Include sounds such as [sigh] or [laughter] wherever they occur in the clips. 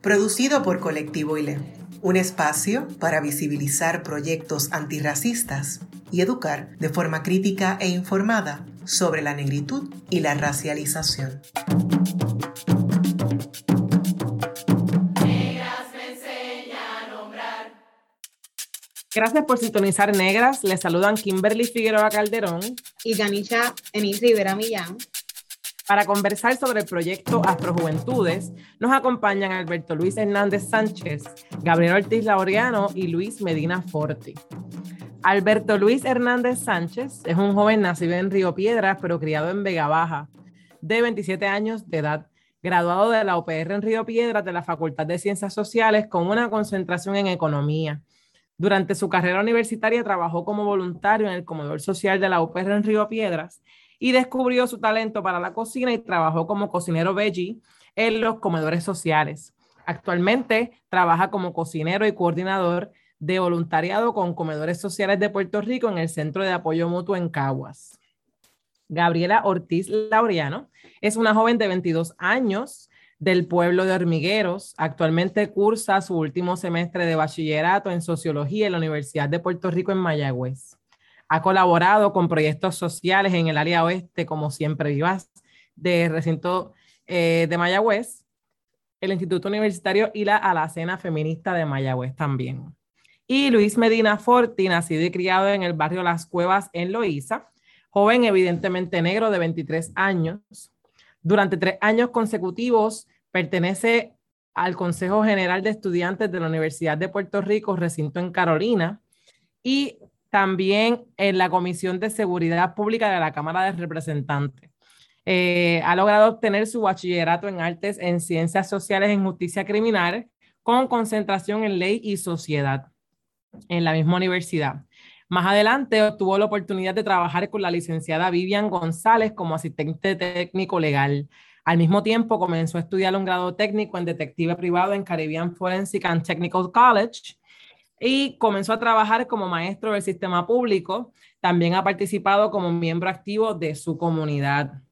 producido por Colectivo ILE, un espacio para visibilizar proyectos antirracistas y educar de forma crítica e informada sobre la negritud y la racialización. Gracias por sintonizar Negras. Les saludan Kimberly Figueroa Calderón y Ganisha Enis Rivera Millán. Para conversar sobre el proyecto Afrojuventudes, nos acompañan Alberto Luis Hernández Sánchez, Gabriel Ortiz Laureano y Luis Medina Forti. Alberto Luis Hernández Sánchez es un joven nacido en Río Piedras, pero criado en Vega Baja, de 27 años de edad, graduado de la UPR en Río Piedras de la Facultad de Ciencias Sociales con una concentración en economía. Durante su carrera universitaria trabajó como voluntario en el comedor social de la UPR en Río Piedras y descubrió su talento para la cocina y trabajó como cocinero veggie en los comedores sociales. Actualmente trabaja como cocinero y coordinador de voluntariado con comedores sociales de Puerto Rico en el Centro de Apoyo Mutuo en Caguas. Gabriela Ortiz Laureano es una joven de 22 años del pueblo de Hormigueros. Actualmente cursa su último semestre de bachillerato en sociología en la Universidad de Puerto Rico en Mayagüez. Ha colaborado con proyectos sociales en el área oeste, como Siempre Vivas, de recinto eh, de Mayagüez, el Instituto Universitario y la Alacena Feminista de Mayagüez también. Y Luis Medina Forti, nacido y criado en el barrio Las Cuevas en Loíza, joven evidentemente negro de 23 años. Durante tres años consecutivos pertenece al Consejo General de Estudiantes de la Universidad de Puerto Rico, recinto en Carolina, y también en la Comisión de Seguridad Pública de la Cámara de Representantes. Eh, ha logrado obtener su bachillerato en artes en ciencias sociales en justicia criminal con concentración en ley y sociedad en la misma universidad. Más adelante obtuvo la oportunidad de trabajar con la licenciada Vivian González como asistente técnico legal. Al mismo tiempo comenzó a estudiar un grado técnico en detective privado en Caribbean Forensic and Technical College y comenzó a trabajar como maestro del sistema público. También ha participado como miembro activo de su comunidad.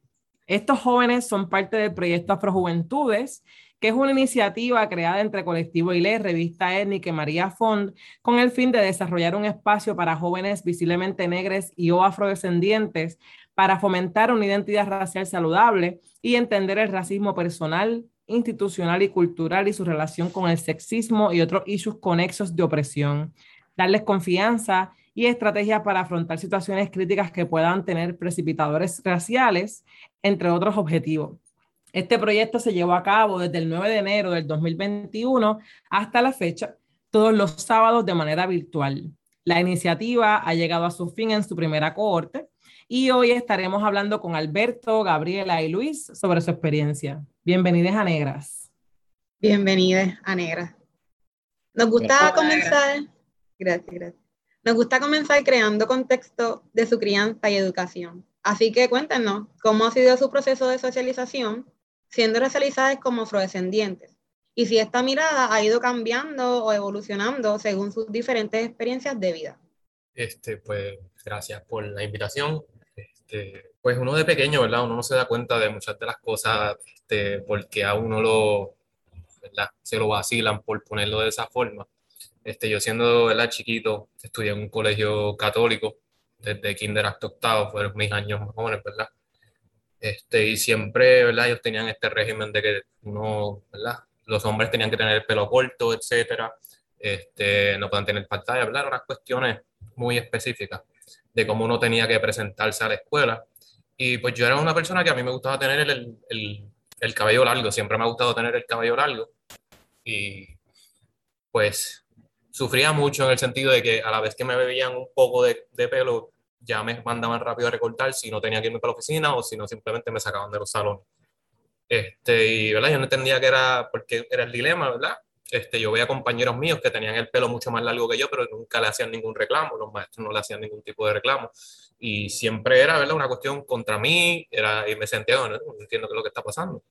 Estos jóvenes son parte del proyecto Afrojuventudes, que es una iniciativa creada entre Colectivo ILE, Revista Étnica y María Fond, con el fin de desarrollar un espacio para jóvenes visiblemente negros y o afrodescendientes para fomentar una identidad racial saludable y entender el racismo personal, institucional y cultural y su relación con el sexismo y otros issues conexos de opresión, darles confianza y estrategias para afrontar situaciones críticas que puedan tener precipitadores raciales, entre otros objetivos. Este proyecto se llevó a cabo desde el 9 de enero del 2021 hasta la fecha, todos los sábados de manera virtual. La iniciativa ha llegado a su fin en su primera cohorte y hoy estaremos hablando con Alberto, Gabriela y Luis sobre su experiencia. Bienvenidas a Negras. Bienvenidas a Negras. Nos gusta comenzar, gracias, gracias. Nos gusta comenzar creando contexto de su crianza y educación. Así que cuéntenos cómo ha sido su proceso de socialización, siendo racializadas como afrodescendientes, y si esta mirada ha ido cambiando o evolucionando según sus diferentes experiencias de vida. Este, pues gracias por la invitación. Este, pues uno de pequeño, ¿verdad? Uno no se da cuenta de muchas de las cosas este, porque a uno lo, ¿verdad? Se lo vacilan por ponerlo de esa forma. Este, yo siendo, ¿verdad? Chiquito, estudié en un colegio católico desde kinder hasta octavo, fueron mis años más jóvenes, ¿verdad? Este, y siempre, ¿verdad? Ellos tenían este régimen de que uno, ¿verdad? Los hombres tenían que tener el pelo corto, etcétera. Este, no puedan tener pantalla, ¿verdad? Unas cuestiones muy específicas de cómo uno tenía que presentarse a la escuela. Y pues yo era una persona que a mí me gustaba tener el, el, el cabello largo, siempre me ha gustado tener el cabello largo. Y pues sufría mucho en el sentido de que a la vez que me veían un poco de, de pelo, ya me mandaban rápido a recortar si no tenía que irme para la oficina o si no simplemente me sacaban de los salones. Este, y ¿verdad? yo no entendía que era, porque era el dilema, ¿verdad? Este, yo veía compañeros míos que tenían el pelo mucho más largo que yo, pero nunca le hacían ningún reclamo, los maestros no le hacían ningún tipo de reclamo. Y siempre era ¿verdad? una cuestión contra mí, era, y me sentía, no, no entiendo qué es lo que está pasando.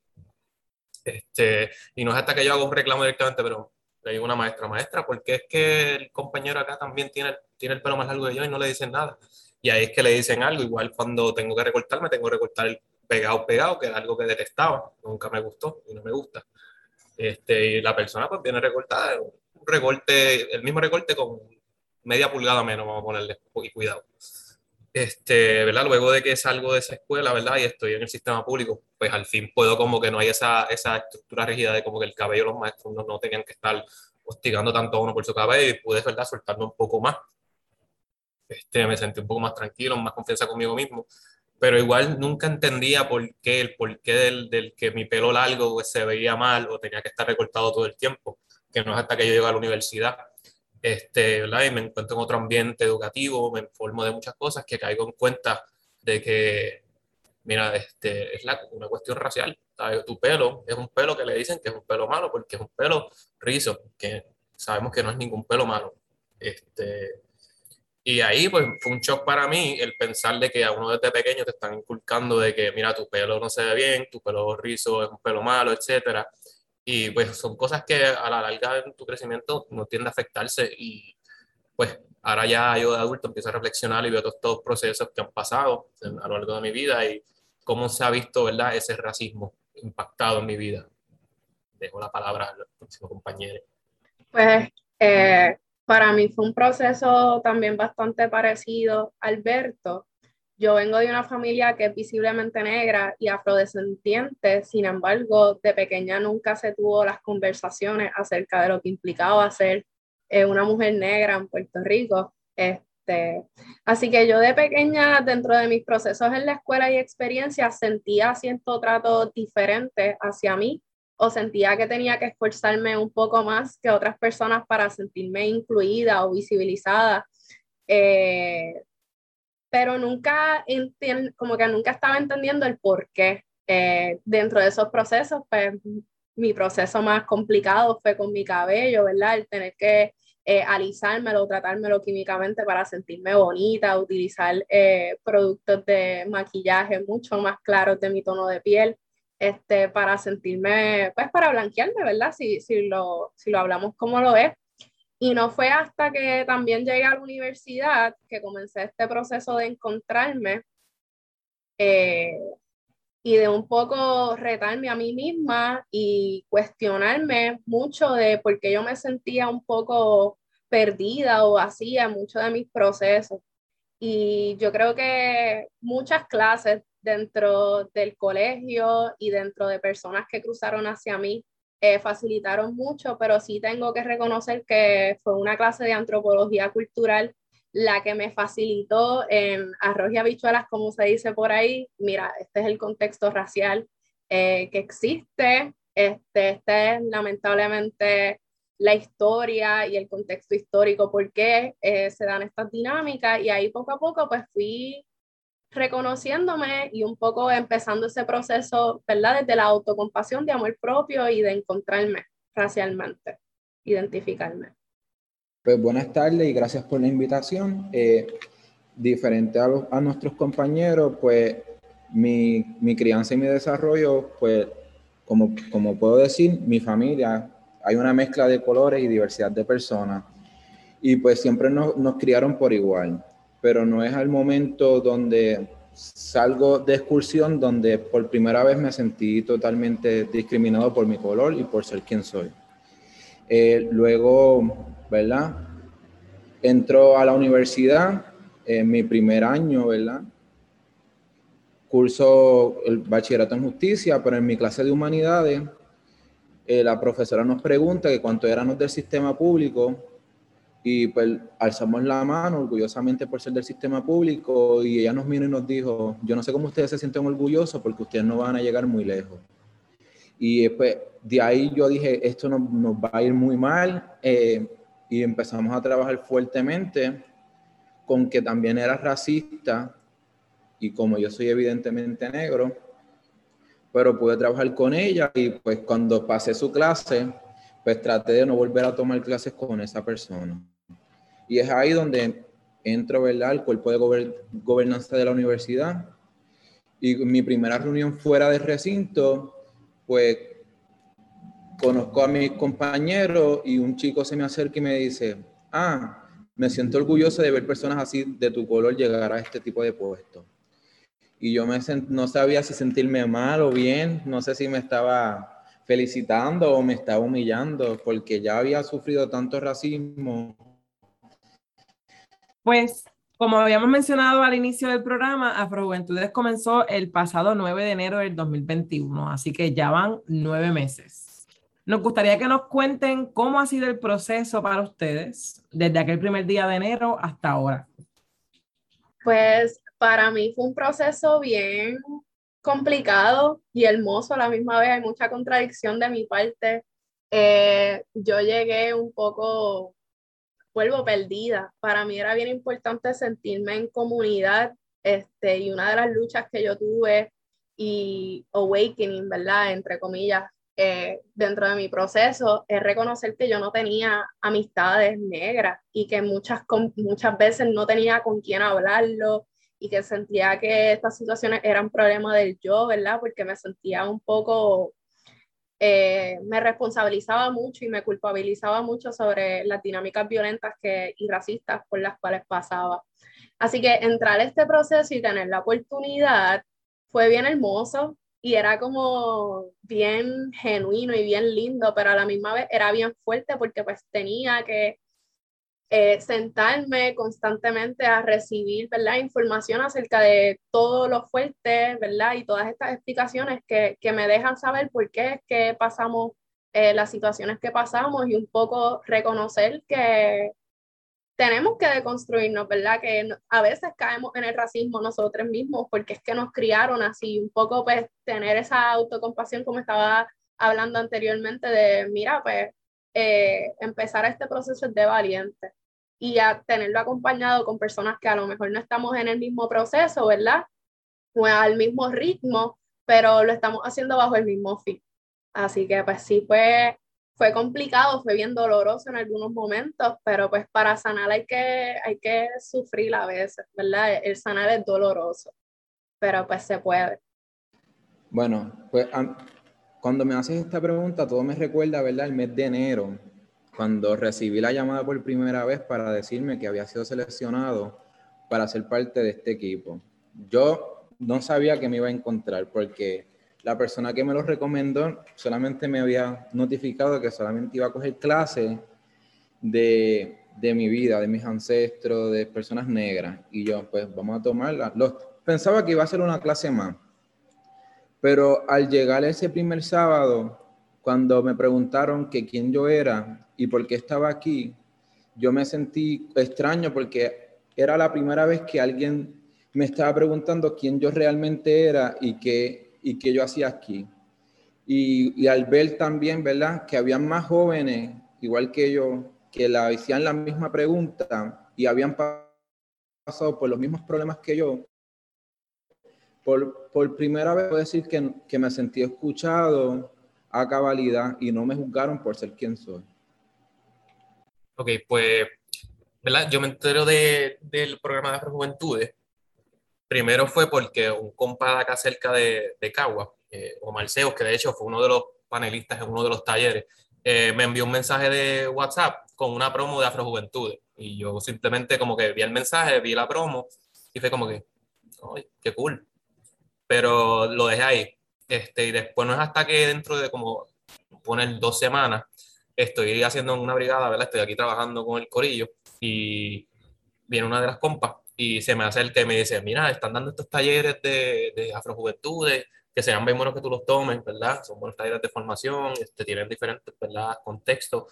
Este, y no es hasta que yo hago un reclamo directamente, pero le digo a una maestra, maestra, ¿por qué es que el compañero acá también tiene, tiene el pelo más largo que yo y no le dicen nada? Y ahí es que le dicen algo, igual cuando tengo que recortarme, tengo que recortar el pegado, pegado, que es algo que detestaba, nunca me gustó y no me gusta. Este, y la persona pues viene recortada, un recorte, el mismo recorte con media pulgada menos, vamos a ponerle, y cuidado. Este, ¿verdad? Luego de que salgo de esa escuela, ¿verdad? Y estoy en el sistema público, pues al fin puedo como que no hay esa, esa estructura rígida de como que el cabello los maestros no, no tenían que estar hostigando tanto a uno por su cabello y pude, ¿verdad? Soltarme un poco más. Este, me sentí un poco más tranquilo, más confianza conmigo mismo, pero igual nunca entendía por qué, el porqué del, del que mi pelo largo pues, se veía mal o tenía que estar recortado todo el tiempo, que no es hasta que yo llego a la universidad este, ¿verdad? y me encuentro en otro ambiente educativo, me informo de muchas cosas que caigo en cuenta de que, mira, este, es la, una cuestión racial. Tu pelo es un pelo que le dicen que es un pelo malo porque es un pelo rizo, que sabemos que no es ningún pelo malo. Este, y ahí pues fue un shock para mí el pensar de que a uno desde pequeño te están inculcando de que, mira, tu pelo no se ve bien, tu pelo rizo es un pelo malo, etcétera y pues son cosas que a la larga en tu crecimiento no tiende a afectarse y pues ahora ya yo de adulto empiezo a reflexionar y veo todos estos procesos que han pasado a lo largo de mi vida y cómo se ha visto, ¿verdad? Ese racismo impactado en mi vida. Dejo la palabra al próximo compañero. Pues eh, para mí fue un proceso también bastante parecido, Alberto. Yo vengo de una familia que es visiblemente negra y afrodescendiente, sin embargo, de pequeña nunca se tuvo las conversaciones acerca de lo que implicaba ser eh, una mujer negra en Puerto Rico. Este, así que yo de pequeña, dentro de mis procesos en la escuela y experiencias, sentía cierto trato diferente hacia mí o sentía que tenía que esforzarme un poco más que otras personas para sentirme incluida o visibilizada. Eh, pero nunca, como que nunca estaba entendiendo el por qué. Eh, dentro de esos procesos, pues mi proceso más complicado fue con mi cabello, ¿verdad? El tener que eh, alisármelo, tratármelo químicamente para sentirme bonita, utilizar eh, productos de maquillaje mucho más claros de mi tono de piel, este, para sentirme, pues para blanquearme, ¿verdad? Si, si, lo, si lo hablamos como lo es. Y no fue hasta que también llegué a la universidad que comencé este proceso de encontrarme eh, y de un poco retarme a mí misma y cuestionarme mucho de por qué yo me sentía un poco perdida o vacía en muchos de mis procesos. Y yo creo que muchas clases dentro del colegio y dentro de personas que cruzaron hacia mí eh, facilitaron mucho, pero sí tengo que reconocer que fue una clase de antropología cultural la que me facilitó en arroz y habichuelas, como se dice por ahí. Mira, este es el contexto racial eh, que existe. Este, este es lamentablemente la historia y el contexto histórico, por qué eh, se dan estas dinámicas. Y ahí poco a poco pues fui reconociéndome y un poco empezando ese proceso, ¿verdad? Desde la autocompasión de amor propio y de encontrarme racialmente, identificarme. Pues buenas tardes y gracias por la invitación. Eh, diferente a, a, nuestros compañeros, pues mi, mi, crianza y mi desarrollo, pues como, como puedo decir, mi familia, hay una mezcla de colores y diversidad de personas. Y pues siempre nos, nos criaron por igual pero no es al momento donde salgo de excursión donde por primera vez me sentí totalmente discriminado por mi color y por ser quien soy. Eh, luego, ¿verdad? Entro a la universidad en mi primer año, ¿verdad? Curso el bachillerato en justicia, pero en mi clase de humanidades, eh, la profesora nos pregunta que cuánto éramos del sistema público y pues alzamos la mano orgullosamente por ser del sistema público y ella nos miró y nos dijo, yo no sé cómo ustedes se sienten orgullosos porque ustedes no van a llegar muy lejos. Y después de ahí yo dije, esto nos, nos va a ir muy mal eh, y empezamos a trabajar fuertemente con que también era racista y como yo soy evidentemente negro, pero pude trabajar con ella y pues cuando pasé su clase, pues traté de no volver a tomar clases con esa persona. Y es ahí donde entro, ¿verdad?, al cuerpo de gobernanza de la universidad. Y mi primera reunión fuera del recinto, pues conozco a mis compañeros y un chico se me acerca y me dice, ah, me siento orgulloso de ver personas así de tu color llegar a este tipo de puestos. Y yo me no sabía si sentirme mal o bien, no sé si me estaba felicitando o me estaba humillando, porque ya había sufrido tanto racismo. Pues, como habíamos mencionado al inicio del programa, Afrojuventudes comenzó el pasado 9 de enero del 2021, así que ya van nueve meses. Nos gustaría que nos cuenten cómo ha sido el proceso para ustedes desde aquel primer día de enero hasta ahora. Pues para mí fue un proceso bien complicado y hermoso a la misma vez. Hay mucha contradicción de mi parte. Eh, yo llegué un poco, vuelvo perdida. Para mí era bien importante sentirme en comunidad este, y una de las luchas que yo tuve y awakening, ¿verdad? Entre comillas, eh, dentro de mi proceso es reconocer que yo no tenía amistades negras y que muchas, muchas veces no tenía con quién hablarlo y que sentía que estas situaciones eran problema del yo, ¿verdad? Porque me sentía un poco, eh, me responsabilizaba mucho y me culpabilizaba mucho sobre las dinámicas violentas que, y racistas por las cuales pasaba. Así que entrar a este proceso y tener la oportunidad fue bien hermoso, y era como bien genuino y bien lindo, pero a la misma vez era bien fuerte porque pues tenía que eh, sentarme constantemente a recibir, ¿verdad? Información acerca de todo lo fuerte, ¿verdad? Y todas estas explicaciones que, que me dejan saber por qué es que pasamos eh, las situaciones que pasamos y un poco reconocer que tenemos que deconstruirnos, ¿verdad? Que a veces caemos en el racismo nosotros mismos porque es que nos criaron así, un poco pues tener esa autocompasión como estaba hablando anteriormente de, mira, pues eh, empezar este proceso es de valiente y a tenerlo acompañado con personas que a lo mejor no estamos en el mismo proceso, ¿verdad? O al mismo ritmo, pero lo estamos haciendo bajo el mismo fin. Así que pues sí fue fue complicado, fue bien doloroso en algunos momentos, pero pues para sanar hay que, hay que sufrir a veces, ¿verdad? El sanar es doloroso, pero pues se puede. Bueno, pues cuando me haces esta pregunta, todo me recuerda, ¿verdad? El mes de enero, cuando recibí la llamada por primera vez para decirme que había sido seleccionado para ser parte de este equipo. Yo no sabía que me iba a encontrar porque la persona que me lo recomendó solamente me había notificado que solamente iba a coger clases de, de, mi vida, de mis ancestros, de personas negras. Y yo, pues vamos a tomarla. Los, pensaba que iba a ser una clase más. Pero al llegar ese primer sábado, cuando me preguntaron que quién yo era y por qué estaba aquí, yo me sentí extraño porque era la primera vez que alguien me estaba preguntando quién yo realmente era y qué y qué yo hacía aquí. Y, al ver también, ¿verdad?, que habían más jóvenes, igual que yo, que la hacían la misma pregunta y habían pasado por los mismos problemas que yo, por, por primera vez puedo decir que, que me sentí escuchado a cabalidad y no me juzgaron por ser quien soy. Ok, pues, ¿verdad? Yo me entero de, del programa de Juventudes Primero fue porque un compa de acá cerca de, de Cagua, eh, Omar que de hecho fue uno de los panelistas en uno de los talleres, eh, me envió un mensaje de WhatsApp con una promo de Afrojuventudes. Y yo simplemente como que vi el mensaje, vi la promo y fue como que, ¡ay, qué cool! Pero lo dejé ahí. Este, y después no es hasta que dentro de como poner dos semanas, estoy haciendo una brigada, ¿verdad? Estoy aquí trabajando con el corillo y viene una de las compas y se me acerca y me dice, mira, están dando estos talleres de, de afrojuventudes, que sean bien buenos que tú los tomes, ¿verdad? Son buenos talleres de formación, este, tienen diferentes, ¿verdad? Contextos,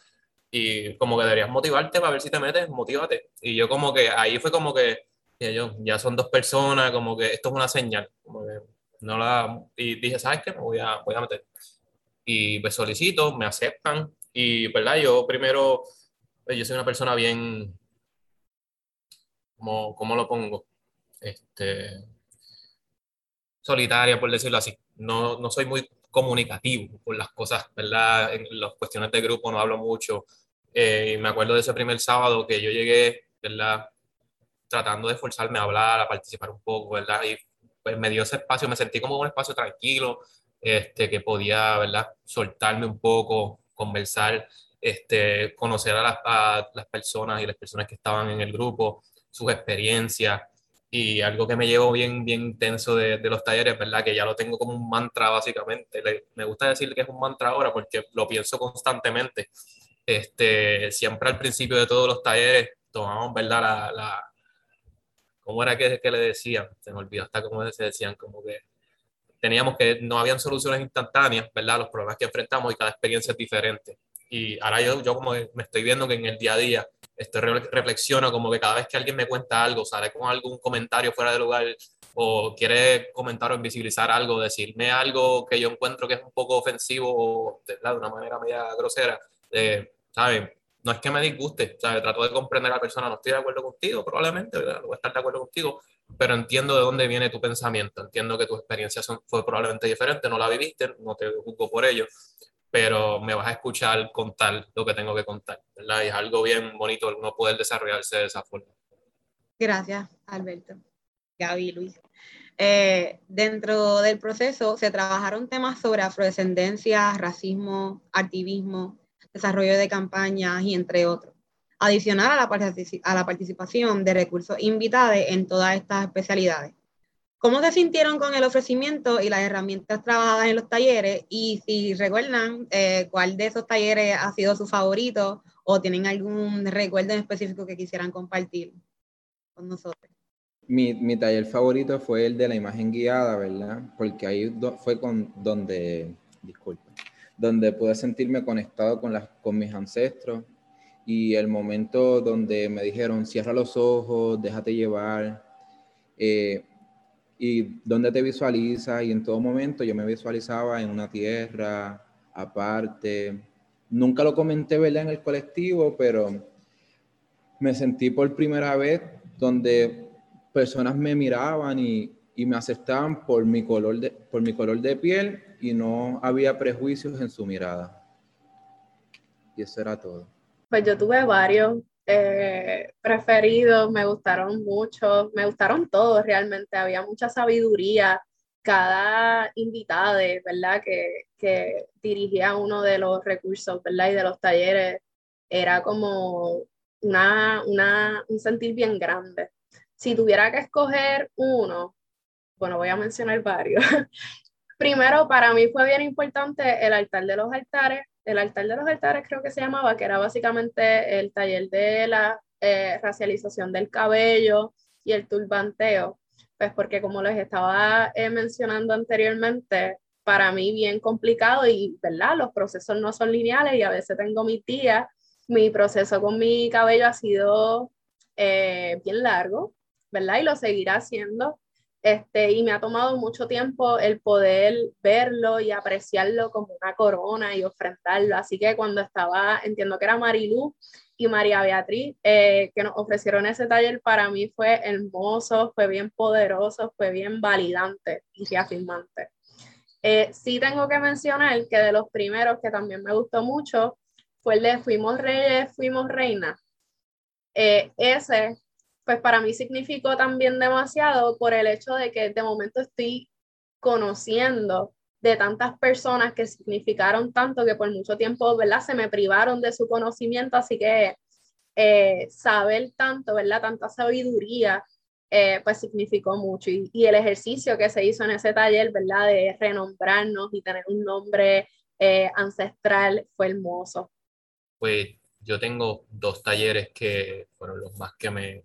y como que deberías motivarte para ver si te metes, motívate. Y yo como que, ahí fue como que, yo, ya son dos personas, como que esto es una señal, como que no la, y dije, ¿sabes qué? Me voy a, voy a meter. Y pues solicito, me aceptan, y, ¿verdad? Yo primero, pues, yo soy una persona bien, ¿cómo, lo pongo? Este, solitaria, por decirlo así. No, no soy muy comunicativo con las cosas, ¿verdad? En las cuestiones de grupo no hablo mucho. Eh, y me acuerdo de ese primer sábado que yo llegué, ¿verdad? Tratando de esforzarme a hablar, a participar un poco, ¿verdad? Y pues me dio ese espacio, me sentí como un espacio tranquilo, este, que podía, ¿verdad? Soltarme un poco, conversar, este, conocer a las, a las personas y las personas que estaban en el grupo, sus experiencias y algo que me llevo bien, bien intenso de, de, los talleres, ¿verdad? Que ya lo tengo como un mantra básicamente. me gusta decir que es un mantra ahora porque lo pienso constantemente. Este, siempre al principio de todos los talleres tomamos, ¿verdad? La, la ¿Cómo era que, que le decían? Se me olvidó hasta cómo se decían, como que teníamos que no habían soluciones instantáneas, ¿verdad? Los problemas que enfrentamos y cada experiencia es diferente. Y ahora yo, yo como me estoy viendo que en el día a día esto reflexiono como que cada vez que alguien me cuenta algo, sale con algún comentario fuera de lugar o quiere comentar o invisibilizar algo, decirme algo que yo encuentro que es un poco ofensivo o de, una manera media grosera, eh, ¿saben? No es que me disguste, ¿sabes? Trato de comprender a la persona, no estoy de acuerdo contigo, probablemente, ¿verdad? no voy a estar de acuerdo contigo, pero entiendo de dónde viene tu pensamiento, entiendo que tu experiencia son, fue probablemente diferente, no la viviste, no te juzgo por ello, pero me vas a escuchar contar lo que tengo que contar, ¿verdad? Y es algo bien bonito no poder desarrollarse de esa forma. Gracias, Alberto. Gaby, Luis. Eh, dentro del proceso se trabajaron temas sobre afrodescendencia, racismo, activismo, desarrollo de campañas y entre otros. Adicional a la, a la participación de recursos invitados en todas estas especialidades. ¿Cómo se sintieron con el ofrecimiento y las herramientas trabajadas en los talleres? Y si recuerdan, eh, ¿cuál de esos talleres ha sido su favorito o tienen algún recuerdo en específico que quisieran compartir con nosotros? Mi, mi taller favorito fue el de la imagen guiada, ¿verdad? Porque ahí fue con donde, disculpe, donde pude sentirme conectado con, las, con mis ancestros y el momento donde me dijeron, cierra los ojos, déjate llevar. Eh, y dónde te visualizas y en todo momento yo me visualizaba en una tierra aparte. Nunca lo comenté, ¿verdad? En el colectivo, pero me sentí por primera vez donde personas me miraban y, y me aceptaban por mi, color de, por mi color de piel y no había prejuicios en su mirada. Y eso era todo. Pues yo tuve varios eh, preferidos, me gustaron mucho, me gustaron todos realmente, había mucha sabiduría, cada invitada, ¿verdad? Que, que dirigía uno de los recursos, ¿verdad? Y de los talleres, era como una, una, un sentir bien grande. Si tuviera que escoger uno, bueno, voy a mencionar varios. [laughs] Primero, para mí fue bien importante el altar de los altares, el altar de los altares creo que se llamaba, que era básicamente el taller de la eh, racialización del cabello y el turbanteo, pues porque como les estaba eh, mencionando anteriormente, para mí bien complicado y, ¿verdad? Los procesos no son lineales y a veces tengo mi tía, mi proceso con mi cabello ha sido eh, bien largo, ¿verdad? Y lo seguirá haciendo. Este, y me ha tomado mucho tiempo el poder verlo y apreciarlo como una corona y ofrendarlo. Así que cuando estaba, entiendo que era Marilú y María Beatriz, eh, que nos ofrecieron ese taller, para mí fue hermoso, fue bien poderoso, fue bien validante y reafirmante. Eh, sí tengo que mencionar que de los primeros que también me gustó mucho fue el de Fuimos Reyes, Fuimos Reinas. Eh, ese pues para mí significó también demasiado por el hecho de que de momento estoy conociendo de tantas personas que significaron tanto que por mucho tiempo, ¿verdad? Se me privaron de su conocimiento, así que eh, saber tanto, ¿verdad? Tanta sabiduría, eh, pues significó mucho. Y, el ejercicio que se hizo en ese taller, ¿verdad? De renombrarnos y tener un nombre eh, ancestral fue hermoso. Pues yo tengo dos talleres que fueron los más que me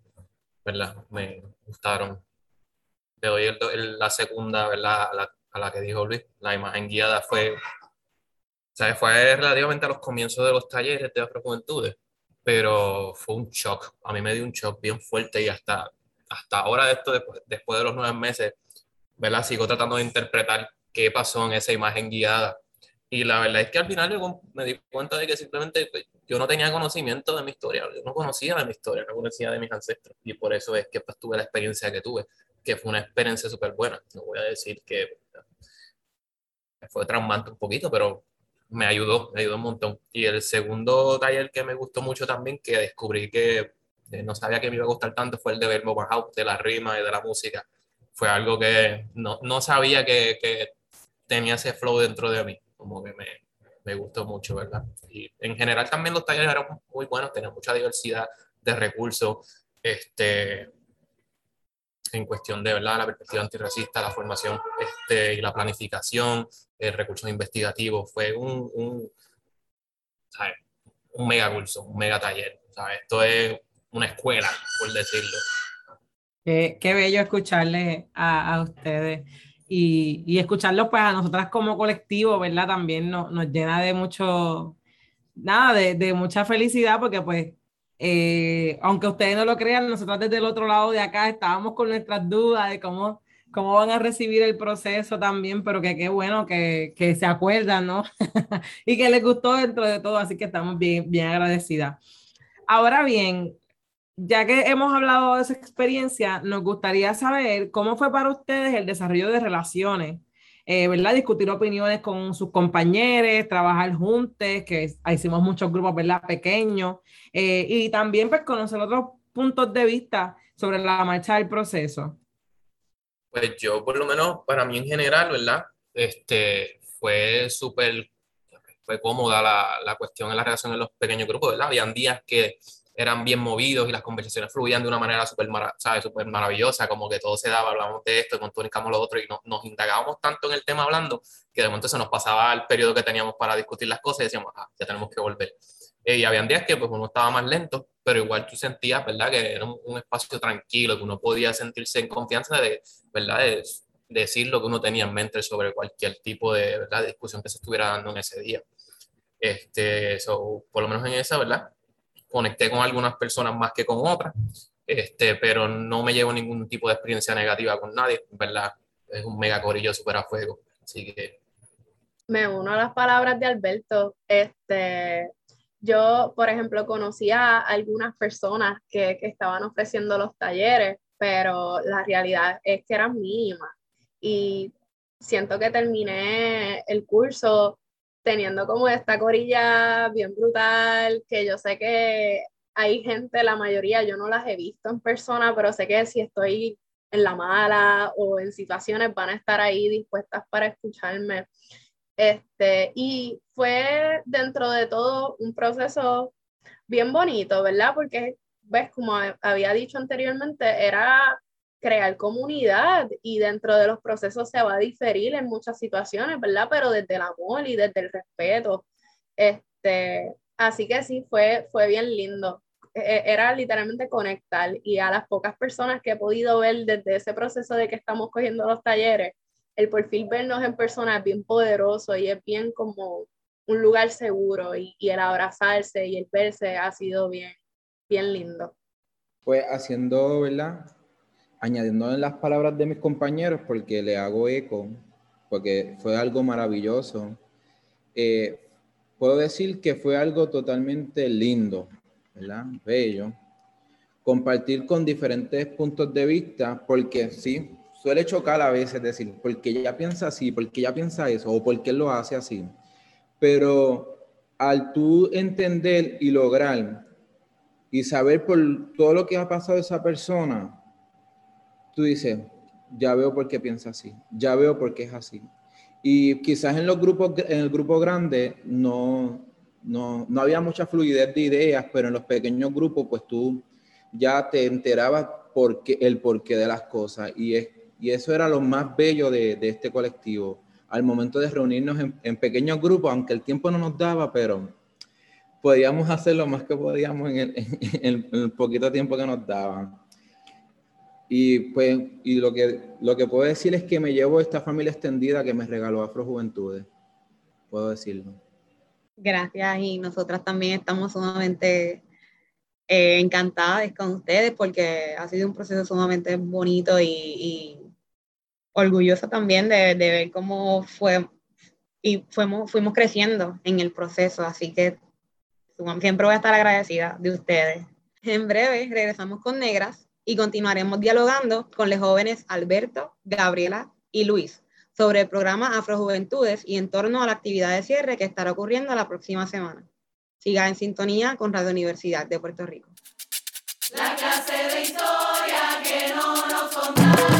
¿verdad? Me gustaron. Le doy el, la segunda, ¿verdad? A la, a la, que dijo Luis. La imagen guiada fue, ¿sabes? Fue relativamente a los comienzos de los talleres de Afrojuventudes, pero fue un shock. A mí me dio un shock bien fuerte y hasta, hasta ahora, esto, después, después de los nueve meses, ¿verdad? Sigo tratando de interpretar qué pasó en esa imagen guiada. Y la verdad es que al final me di cuenta de que simplemente pues, yo no tenía conocimiento de mi historia, yo no conocía de mi historia, no conocía de mis ancestros. Y por eso es que pues, tuve la experiencia que tuve, que fue una experiencia súper buena. No voy a decir que fue traumante un poquito, pero me ayudó, me ayudó un montón. Y el segundo taller que me gustó mucho también, que descubrí que eh, no sabía que me iba a gustar tanto, fue el de Verbo House, de la rima y de la música. Fue algo que no, no sabía que, que, tenía ese flow dentro de mí, como que me, me gustó mucho, ¿verdad? Y en general también los talleres eran muy buenos, tenían mucha diversidad de recursos, este, en cuestión de ¿verdad? la perspectiva antirracista, la formación este, y la planificación, el recursos investigativos, fue un, un, un mega curso, un mega taller. ¿sabes? Esto es una escuela, por decirlo. Qué, qué bello escucharle a, a ustedes y, y, escucharlo pues a nosotras como colectivo, ¿verdad? También nos, nos llena de mucho, nada, de, de mucha felicidad porque pues eh, aunque ustedes no lo crean, nosotros desde el otro lado de acá estábamos con nuestras dudas de cómo, cómo van a recibir el proceso también, pero que qué bueno que, que se acuerdan, ¿no? [laughs] y que les gustó dentro de todo, así que estamos bien, bien agradecidas. Ahora bien, ya que hemos hablado de esa experiencia, nos gustaría saber cómo fue para ustedes el desarrollo de relaciones eh, ¿verdad? Discutir opiniones con sus compañeros, trabajar juntos, que hicimos muchos grupos, ¿verdad? Pequeños, eh, y también pues conocer otros puntos de vista sobre la marcha del proceso. Pues yo, por lo menos, para mí en general, ¿verdad? Este, fue súper, fue cómoda la, la cuestión de la relación en los pequeños grupos, ¿verdad? Habían días que eran bien movidos y las conversaciones fluían de una manera súper super maravillosa, como que todo se daba, hablábamos de esto, comunicamos lo otro y no, nos indagábamos tanto en el tema hablando que de momento se nos pasaba el periodo que teníamos para discutir las cosas y decíamos, ah, ya tenemos que volver. Eh, y habían días que pues uno estaba más lento, pero igual tú sentías, ¿verdad? Que era un, espacio tranquilo, que uno podía sentirse en confianza de, ¿verdad? De, decir lo que uno tenía en mente sobre cualquier tipo de, ¿verdad? de discusión que se estuviera dando en ese día. Este, eso, por lo menos en esa, ¿verdad? Conecté con algunas personas más que con otras, este, pero no me llevo ningún tipo de experiencia negativa con nadie, ¿verdad? Es un mega corillo súper a fuego, así que... Me uno a las palabras de Alberto, este, yo, por ejemplo, conocía a algunas personas que, que estaban ofreciendo los talleres, pero la realidad es que eran mínimas y siento que terminé el curso teniendo como esta corilla bien brutal, que yo sé que hay gente, la mayoría yo no las he visto en persona, pero sé que si estoy en la mala o en situaciones van a estar ahí dispuestas para escucharme. Este, y fue dentro de todo un proceso bien bonito, ¿verdad? Porque, ves, como había dicho anteriormente, era crear comunidad y dentro de los procesos se va a diferir en muchas situaciones, ¿verdad? Pero desde el amor y desde el respeto. Este, así que sí, fue, fue bien lindo. E, e, era literalmente conectar y a las pocas personas que he podido ver desde ese proceso de que estamos cogiendo los talleres, el por fin vernos en persona es bien poderoso y es bien como un lugar seguro y, y el abrazarse y el verse ha sido bien, bien lindo. Pues haciendo, ¿verdad? Añadiendo en las palabras de mis compañeros, porque le hago eco, porque fue algo maravilloso, eh, puedo decir que fue algo totalmente lindo, ¿verdad? Bello. Compartir con diferentes puntos de vista, porque sí, suele chocar a veces decir, porque ella piensa así, porque ella piensa eso, o porque lo hace así. Pero al tú entender y lograr y saber por todo lo que ha pasado esa persona, tú dices, ya veo por qué piensa así, ya veo por qué es así. Y quizás en los grupos, en el grupo grande no, no, no había mucha fluidez de ideas, pero en los pequeños grupos, pues tú ya te enterabas por qué, el porqué de las cosas. Y, es, y eso era lo más bello de, de este colectivo. Al momento de reunirnos en, en, pequeños grupos, aunque el tiempo no nos daba, pero podíamos hacer lo más que podíamos en el, [laughs] en el poquito tiempo que nos daban. Y pues, y lo que, lo que puedo decir es que me llevo esta familia extendida que me regaló Afrojuventudes. Puedo decirlo. Gracias, y nosotras también estamos sumamente eh, encantadas con ustedes porque ha sido un proceso sumamente bonito y, y también de, de, ver cómo fue y fuimos, fuimos creciendo en el proceso, así que siempre voy a estar agradecida de ustedes. En breve regresamos con Negras y continuaremos dialogando con los jóvenes Alberto, Gabriela y Luis sobre el programa Afrojuventudes y en torno a la actividad de cierre que estará ocurriendo la próxima semana. Siga en sintonía con Radio Universidad de Puerto Rico. La clase de historia que no nos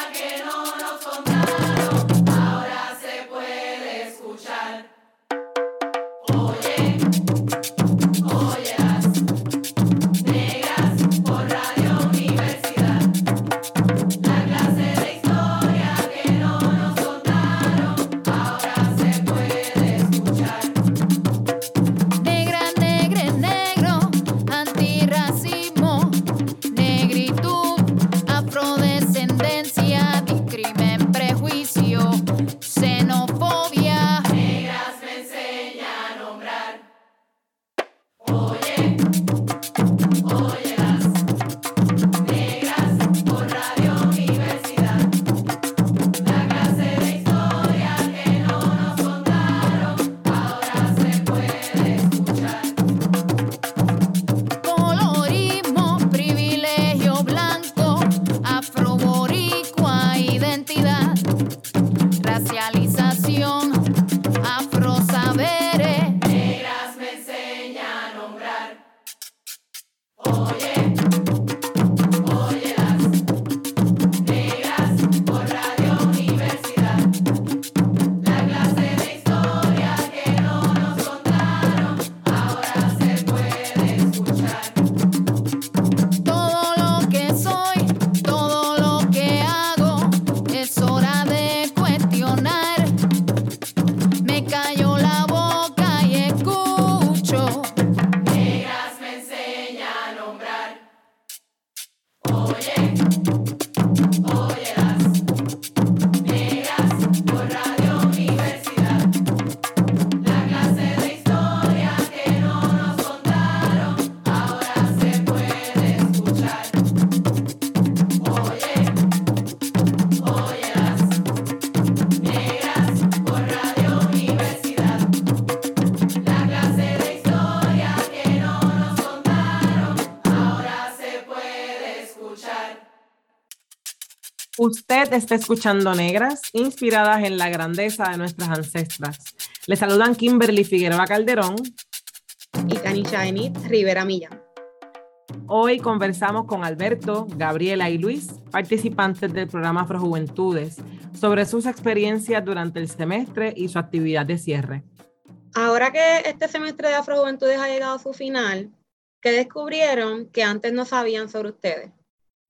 Usted está escuchando Negras, inspiradas en la grandeza de nuestras ancestras. Le saludan Kimberly Figueroa Calderón. Y Kanisha Enid Rivera Millán. Hoy conversamos con Alberto, Gabriela y Luis, participantes del programa Afrojuventudes, sobre sus experiencias durante el semestre y su actividad de cierre. Ahora que este semestre de Afrojuventudes ha llegado a su final, ¿qué descubrieron que antes no sabían sobre ustedes?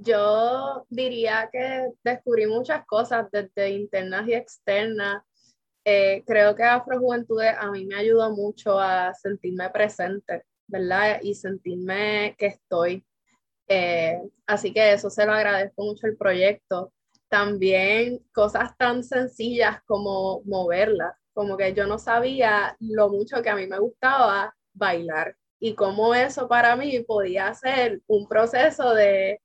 Yo diría que descubrí muchas cosas desde internas y externas. Eh, creo que Afrojuventudes a mí me ayudó mucho a sentirme presente, ¿verdad? Y sentirme que estoy. Eh, así que eso se lo agradezco mucho el proyecto. También cosas tan sencillas como moverla, como que yo no sabía lo mucho que a mí me gustaba bailar y cómo eso para mí podía ser un proceso de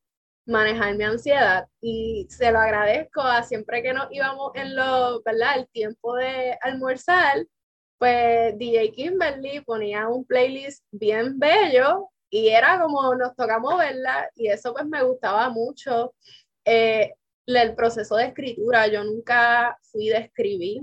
manejar mi ansiedad y se lo agradezco a siempre que nos íbamos en lo, ¿verdad? El tiempo de almorzar, pues DJ Kimberly ponía un playlist bien bello y era como nos tocamos verla y eso pues me gustaba mucho. Eh, el proceso de escritura, yo nunca fui de escribir,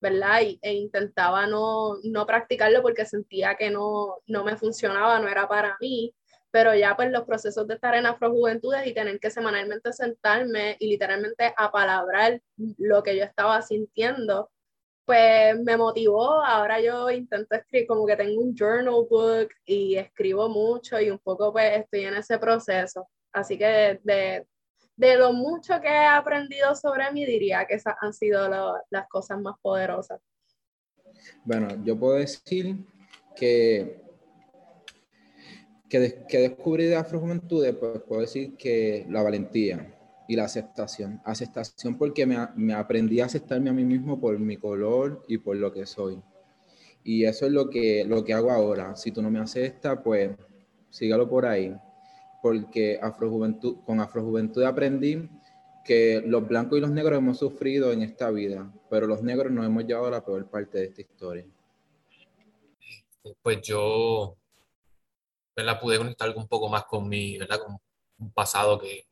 ¿verdad? E intentaba no, no practicarlo porque sentía que no, no me funcionaba, no era para mí pero ya pues los procesos de estar en Afrojuventudes y tener que semanalmente sentarme y literalmente apalabrar lo que yo estaba sintiendo, pues me motivó. Ahora yo intento escribir, como que tengo un journal book y escribo mucho y un poco pues estoy en ese proceso. Así que de, de lo mucho que he aprendido sobre mí, diría que esas han sido lo- las cosas más poderosas. Bueno, yo puedo decir que, que, que descubrí de Afrojuventudes, pues puedo decir que la valentía y la aceptación. Aceptación porque me, me, aprendí a aceptarme a mí mismo por mi color y por lo que soy. Y eso es lo que, lo que hago ahora. Si tú no me aceptas, pues sígalo por ahí. Porque Afrojuventud, con Afrojuventud aprendí que los blancos y los negros hemos sufrido en esta vida, pero los negros nos hemos llevado a la peor parte de esta historia. Pues yo la pude conectar un poco más con mi, ¿verdad? Con un pasado que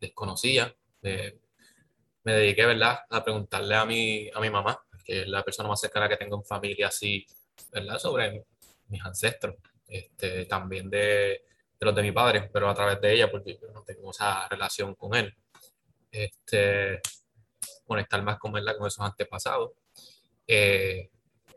desconocía. me dediqué ¿verdad? a preguntarle a mi, a mi mamá, que es la persona más cercana que tengo en familia, así, ¿verdad? sobre mis ancestros, este, también de, de, los de mi padre, pero a través de ella, porque yo no tengo esa relación con él. Este, conectar más con, ¿verdad? con esos antepasados. Eh,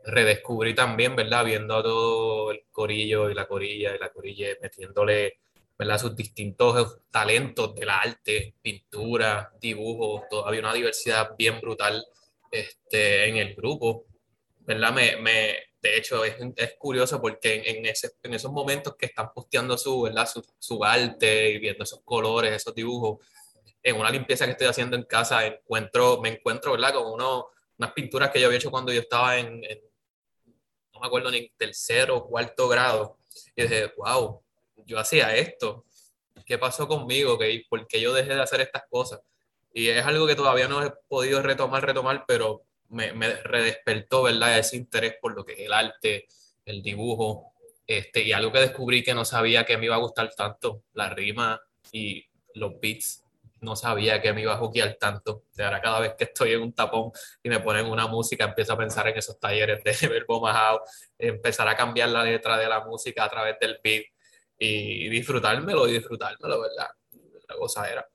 redescubrí también, ¿verdad? Viendo a todo el corillo y la corilla y la corilla metiéndole ¿verdad? sus distintos talentos del arte, pintura, dibujo, había una diversidad bien brutal este, en el grupo, ¿verdad? Me, me de hecho, es, es curioso porque en, en, ese, en, esos momentos que están posteando su, ¿verdad? Su, su, arte y viendo esos colores, esos dibujos, en una limpieza que estoy haciendo en casa, encuentro, me encuentro, ¿verdad? Con uno, unas pinturas que yo había hecho cuando yo estaba en, en me acuerdo en tercero o cuarto grado, y dije, wow, yo hacía esto, ¿qué pasó conmigo? ¿Por qué yo dejé de hacer estas cosas? Y es algo que todavía no he podido retomar, retomar, pero me, me redespertó, ¿verdad? Ese interés por lo que es el arte, el dibujo, este, y algo que descubrí que no sabía que me iba a gustar tanto, la rima y los beats. No sabía que me iba a juquear tanto. De ahora cada vez que estoy en un tapón y me ponen una música, empiezo a pensar en esos talleres de [laughs] verbo majado, empezar a cambiar la letra de la música a través del beat y disfrutármelo y disfrutármelo, ¿verdad? La gozadera.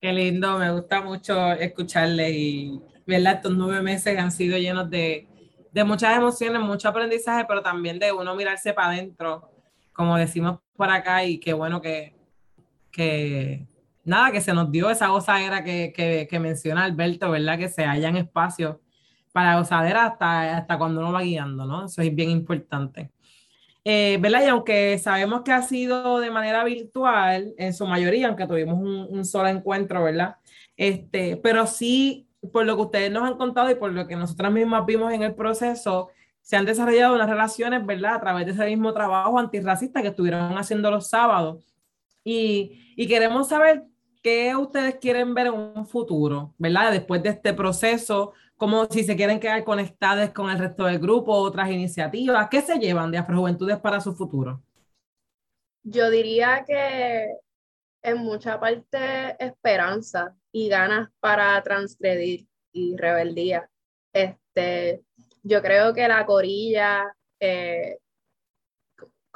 Qué lindo, me gusta mucho escucharle y, ¿verdad? Estos nueve meses han sido llenos de, de muchas emociones, mucho aprendizaje, pero también de uno mirarse para adentro, como decimos por acá, y qué bueno que, que nada, que se nos dio esa gozadera que, que, que menciona Alberto, ¿verdad? Que se hayan espacios para gozadera hasta, hasta cuando uno va guiando, ¿no? Eso es bien importante. Eh, ¿verdad? Y aunque sabemos que ha sido de manera virtual, en su mayoría, aunque tuvimos un, un, solo encuentro, ¿verdad? Este, pero sí, por lo que ustedes nos han contado y por lo que nosotras mismas vimos en el proceso, se han desarrollado unas relaciones, ¿verdad? A través de ese mismo trabajo antirracista que estuvieron haciendo los sábados. Y, y queremos saber qué ustedes quieren ver en un futuro, ¿verdad? Después de este proceso, como si se quieren quedar conectadas con el resto del grupo, otras iniciativas, ¿qué se llevan de Afrojuventudes para su futuro? Yo diría que en mucha parte esperanza y ganas para transgredir y rebeldía. Este, yo creo que la corilla, eh,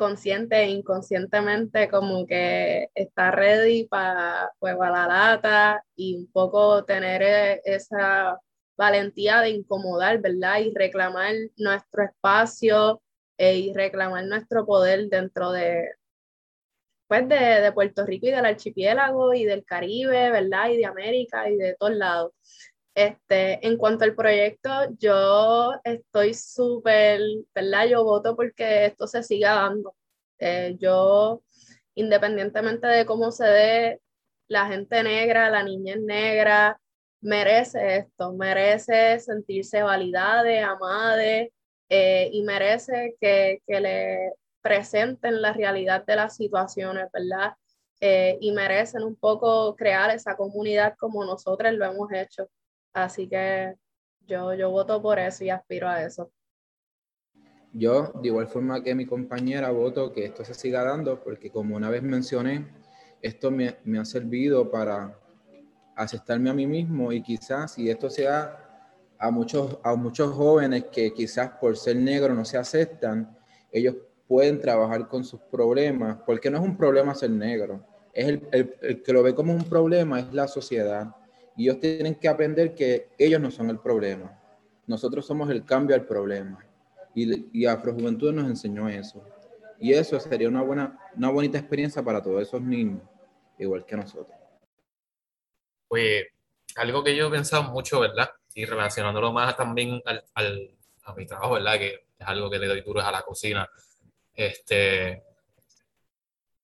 consciente e inconscientemente, como que está ready para, pues, la lata y un poco tener e, esa valentía de incomodar, ¿verdad? Y reclamar nuestro espacio eh, y reclamar nuestro poder dentro de, pues de, Puerto Rico y del archipiélago y del Caribe, ¿verdad? Y de América y de todos lados. Este, en cuanto al proyecto, yo estoy súper, ¿verdad? Yo voto porque esto se siga dando. Eh, yo, independientemente de cómo se dé, la gente negra, la niñez negra, merece esto, merece sentirse validada, amada eh, y merece que, que, le presenten la realidad de las situaciones, ¿verdad? Eh, y merecen un poco crear esa comunidad como nosotros lo hemos hecho. Así que yo, yo voto por eso y aspiro a eso. Yo, de igual forma que mi compañera, voto que esto se siga dando porque como una vez mencioné, esto me, me ha servido para aceptarme a mí mismo y quizás si esto sea a muchos, a muchos jóvenes que quizás por ser negro no se aceptan, ellos pueden trabajar con sus problemas, porque no es un problema ser negro, es el, el, el, que lo ve como un problema es la sociedad. Y ellos tienen que aprender que ellos no son el problema, nosotros somos el cambio al problema. Y, y Afrojuventud nos enseñó eso. Y eso sería una, buena, una bonita experiencia para todos esos niños, igual que nosotros pues algo que yo he pensado mucho, ¿verdad? Y relacionándolo más también al, al, a mi trabajo, ¿verdad? Que es algo que le doy duro a la cocina. Este,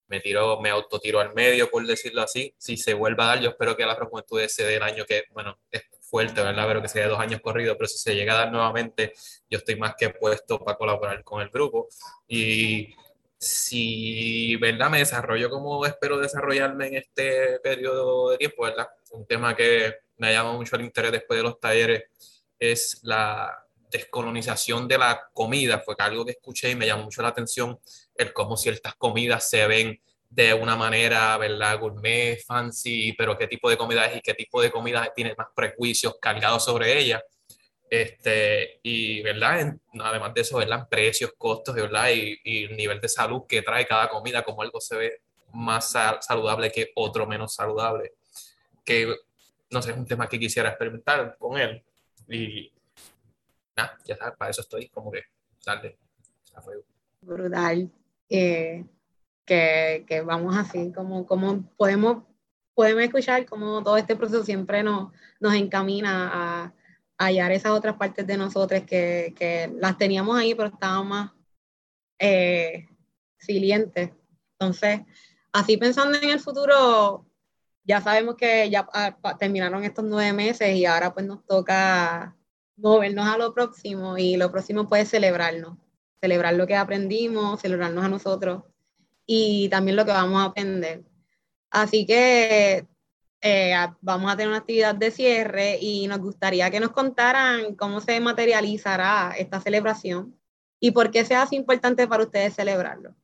me tiro, me autotiro al medio, por decirlo así. Si se vuelva a dar, yo espero que la Afrojuventud se dé el año que, bueno, es fuerte, ¿verdad? Pero que sea dos años corridos, pero si se llega a dar nuevamente, yo estoy más que puesto para colaborar con el grupo. Y si, ¿verdad? Me desarrollo como espero desarrollarme en este periodo de tiempo, ¿verdad? Un tema que me llama mucho el interés después de los talleres es la descolonización de la comida. Fue algo que escuché y me llamó mucho la atención el cómo ciertas comidas se ven de una manera, ¿verdad? Gourmet, fancy, pero qué tipo de comida es y qué tipo de comida tiene más prejuicios cargados sobre ella. Este, y, ¿verdad? además de eso, ¿verdad? Precios, costos, ¿verdad? Y, y, el nivel de salud que trae cada comida, como algo se ve más saludable que otro menos saludable. Que, no sé, es un tema que quisiera experimentar con él. Y, nada, ya sabes, para eso estoy, como que, darle Brutal. Eh, que, que, vamos así, como, como podemos, podemos escuchar cómo todo este proceso siempre nos, nos encamina a, hallar esas otras partes de nosotros que, que las teníamos ahí, pero estaban más eh, silientes. Entonces, así pensando en el futuro, ya sabemos que ya ah, terminaron estos nueve meses y ahora pues nos toca movernos a lo próximo y lo próximo puede celebrarnos, celebrar lo que aprendimos, celebrarnos a nosotros y también lo que vamos a aprender. Así que eh, vamos a tener una actividad de cierre y nos gustaría que nos contaran cómo se materializará esta celebración y por qué se hace importante para ustedes celebrarlo.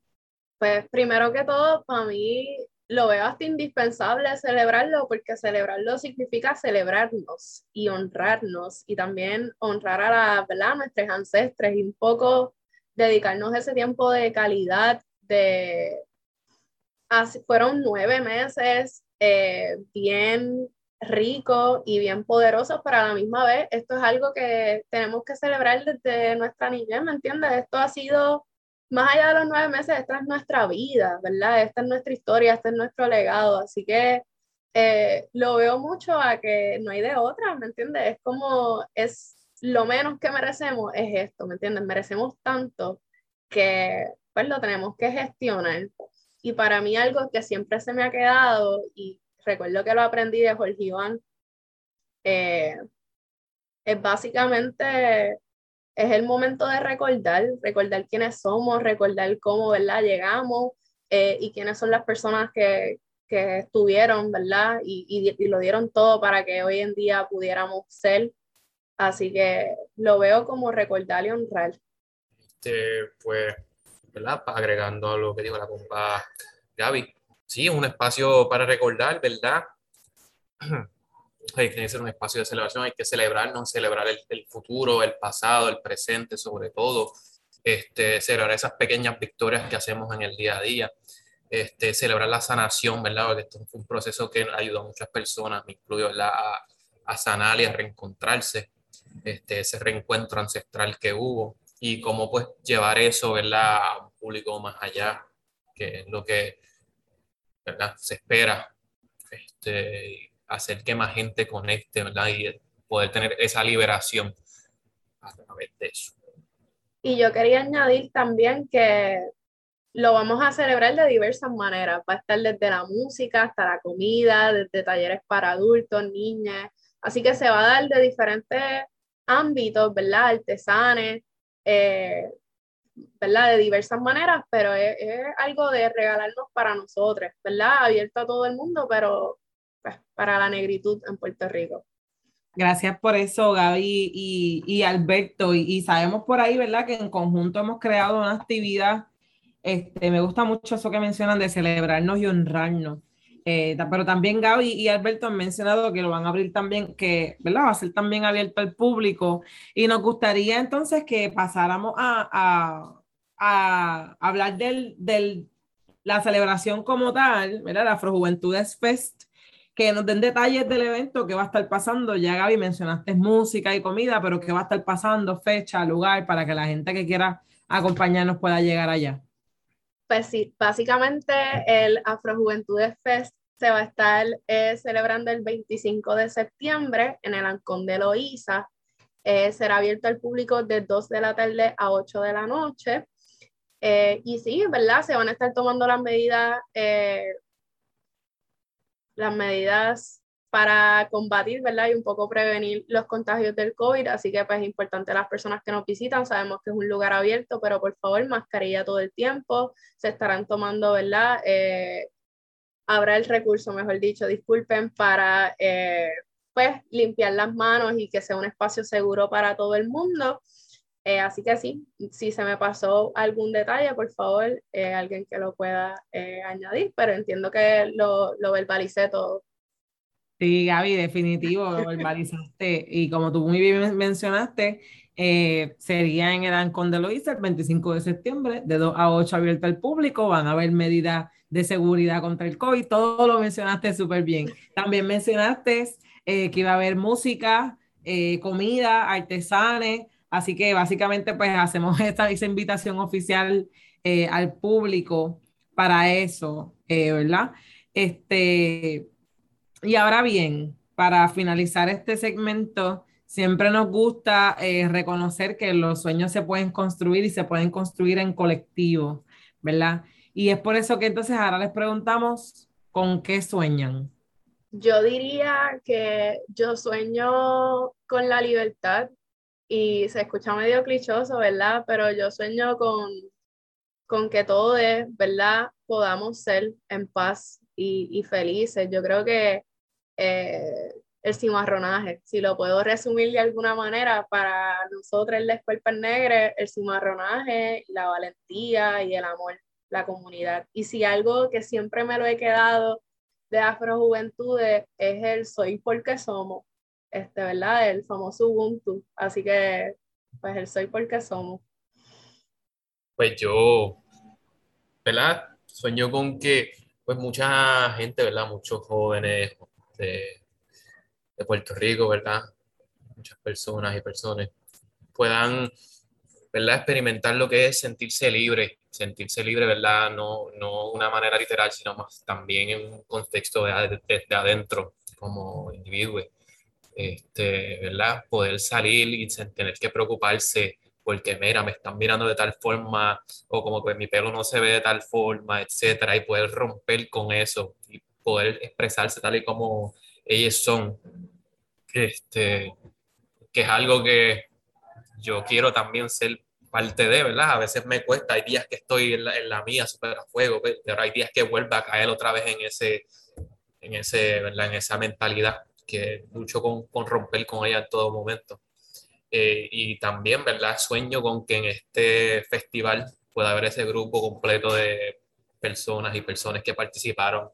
Pues primero que todo, para mí lo veo hasta indispensable celebrarlo porque celebrarlo significa celebrarnos y honrarnos y también honrar a la, ¿verdad? nuestros ancestres y un poco dedicarnos ese tiempo de calidad de, así, fueron nueve meses eh, bien ricos y bien poderosos, pero a la misma vez esto es algo que tenemos que celebrar desde nuestra niñez, ¿me entiendes? Esto ha sido, más allá de los nueve meses, esta es nuestra vida, ¿verdad? Esta es nuestra historia, este es nuestro legado, así que eh, lo veo mucho a que no hay de otra, ¿me entiendes? Es como, es lo menos que merecemos es esto, ¿me entiendes? Merecemos tanto que pues lo tenemos que gestionar. Y para mí algo que siempre se me ha quedado, y recuerdo que lo aprendí de Jorge Iván, eh, es básicamente, es el momento de recordar, recordar quiénes somos, recordar cómo, ¿verdad? Llegamos eh, y quiénes son las personas que, que estuvieron, ¿verdad? Y, y, y, lo dieron todo para que hoy en día pudiéramos ser. Así que lo veo como recordar y honrar. Este, pues ¿verdad? Agregando a lo que dijo la compa Gaby. Sí, un espacio para recordar, ¿verdad? [clears throat] hay que ser un espacio de celebración, hay que celebrarnos, celebrar el, el, futuro, el pasado, el presente, sobre todo, este, celebrar esas pequeñas victorias que hacemos en el día a día, este, celebrar la sanación, ¿verdad? Porque esto fue un proceso que ayudó a muchas personas, me incluyo, ¿verdad? A, a sanar y a reencontrarse, este, ese reencuentro ancestral que hubo y cómo pues llevar eso, ¿verdad? A un público más allá, que es lo que, ¿verdad? Se espera, este, hacer que más gente conecte, ¿verdad? Y poder tener esa liberación a través de eso. Y yo quería añadir también que lo vamos a celebrar de diversas maneras. Va a estar desde la música hasta la comida, desde talleres para adultos, niñas. Así que se va a dar de diferentes ámbitos, ¿verdad? Artesanes, eh, ¿verdad? De diversas maneras, pero es, algo de regalarnos para nosotros, ¿verdad? Abierto a todo el mundo, pero pues, para la negritud en Puerto Rico. Gracias por eso, Gaby y, Alberto. Y, y, sabemos por ahí, ¿verdad? Que en conjunto hemos creado una actividad. Este, me gusta mucho eso que mencionan de celebrarnos y honrarnos. Eh, pero también Gaby y Alberto han mencionado que lo van a abrir también, que ¿verdad? va a ser también abierto al público. Y nos gustaría entonces que pasáramos a, a, hablar de del, la celebración como tal, ¿verdad? La Afrojuventudes Fest, que nos den detalles del evento que va a estar pasando. Ya Gaby mencionaste música y comida, pero que va a estar pasando, fecha, lugar, para que la gente que quiera acompañarnos pueda llegar allá. Pues sí, básicamente el Afrojuventudes Fest se va a estar eh, celebrando el 25 de septiembre en el Ancón de Loíza. Eh, será abierto al público de 2 de la tarde a 8 de la noche. Eh, y sí, ¿verdad? Se van a estar tomando las medidas, las medidas para combatir, ¿verdad? Y un poco prevenir los contagios del COVID. Así que pues es importante las personas que nos visitan. Sabemos que es un lugar abierto, pero por favor, mascarilla todo el tiempo. Se estarán tomando, ¿verdad? Eh, habrá el recurso, mejor dicho, disculpen, para eh, pues limpiar las manos y que sea un espacio seguro para todo el mundo. Eh, así que sí, si se me pasó algún detalle, por favor, alguien que lo pueda añadir, pero entiendo que lo, lo verbalicé todo. Sí, Gaby, definitivo, lo verbalizaste. y como tú muy bien mencionaste, eh, sería en el Ancon de Loíza el 25 de septiembre, de 2 a 8 abierto al público. Van a haber medidas de seguridad contra el COVID. Todo lo mencionaste súper bien. También mencionaste eh, que iba a haber música, eh, comida, artesanes. Así que básicamente, pues hacemos [laughs] esta, esa invitación oficial al público para eso, ¿verdad? Este y ahora bien, para finalizar este segmento, siempre nos gusta eh, reconocer que los sueños se pueden construir y se pueden construir en colectivo, ¿verdad? Y es por eso que entonces ahora les preguntamos, ¿con qué sueñan? Yo diría que yo sueño con la libertad y se escucha medio clichoso, ¿verdad? Pero yo sueño con, con que todos, ¿verdad? Podamos ser en paz y, y felices. Yo creo que eh, el cimarronaje. Si lo puedo resumir de alguna manera, para nosotros el Cuerpos Negro, el cimarronaje, la valentía y el amor, la comunidad. Y si algo que siempre me lo he quedado de Afrojuventudes es el soy porque somos, este, ¿verdad? El famoso Ubuntu. Así que, pues el soy porque somos. Pues yo, ¿verdad? Sueño con que, pues mucha gente, ¿verdad? Muchos jóvenes, de, Puerto Rico, ¿verdad? Muchas personas y personas puedan, ¿verdad? Experimentar lo que es sentirse libre, sentirse libre, ¿verdad? No, no una manera literal, sino más también en un contexto de, de, adentro, como individuo. Este, ¿verdad? Poder salir y sin tener que preocuparse porque, mira, me están mirando de tal forma, o como que mi pelo no se ve de tal forma, etcétera, y poder romper con eso y poder expresarse tal y como ellos son. Este, que es algo que yo quiero también ser parte de, ¿verdad? A veces me cuesta, hay días que estoy en la, mía súper a fuego, pero hay días que vuelvo a caer otra vez en ese, en ese, ¿verdad? En esa mentalidad que lucho con, con romper con ella en todo momento. Eh, y también, ¿verdad? Sueño con que en este festival pueda haber ese grupo completo de personas y personas que participaron,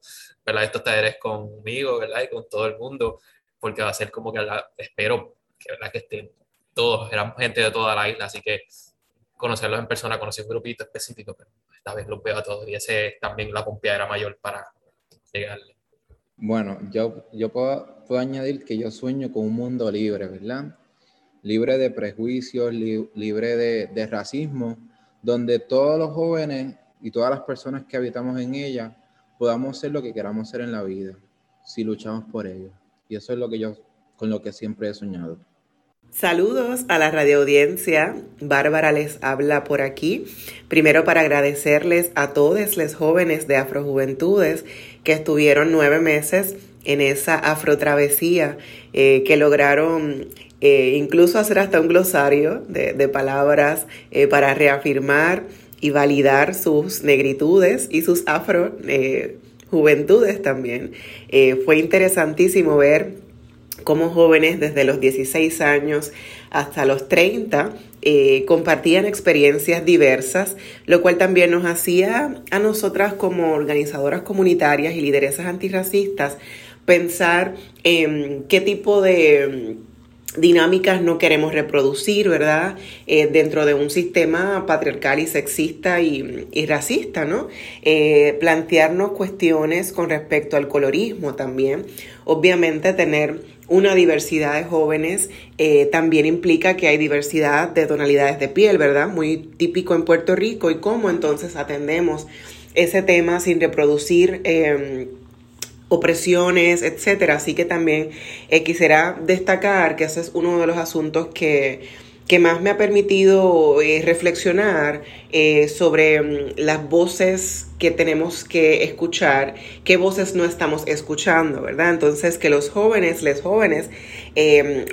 ¿verdad? Estos talleres conmigo, ¿verdad? Y con todo el mundo, porque va a ser como que espero que, ¿verdad? que estén todos, eran gente de toda la isla, así que conocerlos en persona, conocer un grupito específico, pero esta vez los veo a todos y ese también la era mayor para llegarle. Bueno, yo, yo puedo, puedo añadir que yo sueño con un mundo libre, ¿verdad? Libre de prejuicios, libre de, de racismo, donde todos los jóvenes y todas las personas que habitamos en ella podamos ser lo que queramos ser en la vida, si luchamos por ello. Y eso es lo que yo, con lo que siempre he soñado. Saludos a la radioaudiencia. Bárbara les habla por aquí. Primero para agradecerles a todos los jóvenes de Afrojuventudes que estuvieron nueve meses en esa afrotravesía, eh, que lograron eh, incluso hacer hasta un glosario de, palabras eh, para reafirmar y validar sus negritudes y sus afro eh, juventudes también. Eh, fue interesantísimo ver cómo jóvenes desde los 16 años hasta los 30 eh, compartían experiencias diversas, lo cual también nos hacía a nosotras como organizadoras comunitarias y lideresas antirracistas pensar en qué tipo de dinámicas no queremos reproducir, ¿verdad? Eh, dentro de un sistema patriarcal y sexista y, racista, ¿no? Eh, plantearnos cuestiones con respecto al colorismo también. Obviamente tener una diversidad de jóvenes eh, también implica que hay diversidad de tonalidades de piel, ¿verdad? Muy típico en Puerto Rico y cómo entonces atendemos ese tema sin reproducir em, opresiones, etcétera. Así que también eh, quisiera destacar que ese es uno de los asuntos que, que más me ha permitido eh, reflexionar eh, sobre mm, las voces que tenemos que escuchar, qué voces no estamos escuchando, ¿verdad? Entonces, que los jóvenes, les jóvenes,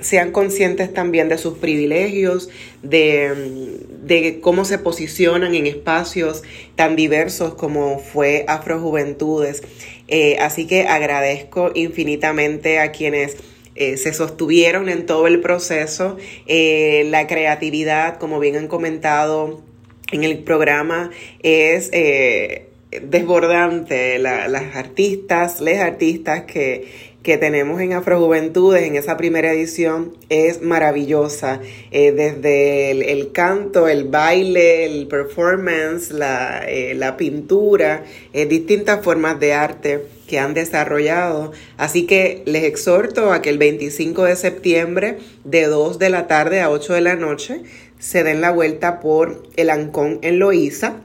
sean conscientes también de sus privilegios, de, mm, de, cómo se posicionan en espacios tan diversos como fue Afrojuventudes. Eh, así que agradezco infinitamente a quienes eh, se sostuvieron en todo el proceso. Eh, la creatividad, como bien han comentado en el programa, es eh, desbordante. las artistas, les artistas que, tenemos en Afrojuventudes en esa primera edición es maravillosa. desde el, canto, el baile, el performance, la, la pintura, distintas formas de arte que han desarrollado. Así que les exhorto a que el 25 de septiembre de 2 de la tarde a 8 de la noche se den la vuelta por el Ancón en Loíza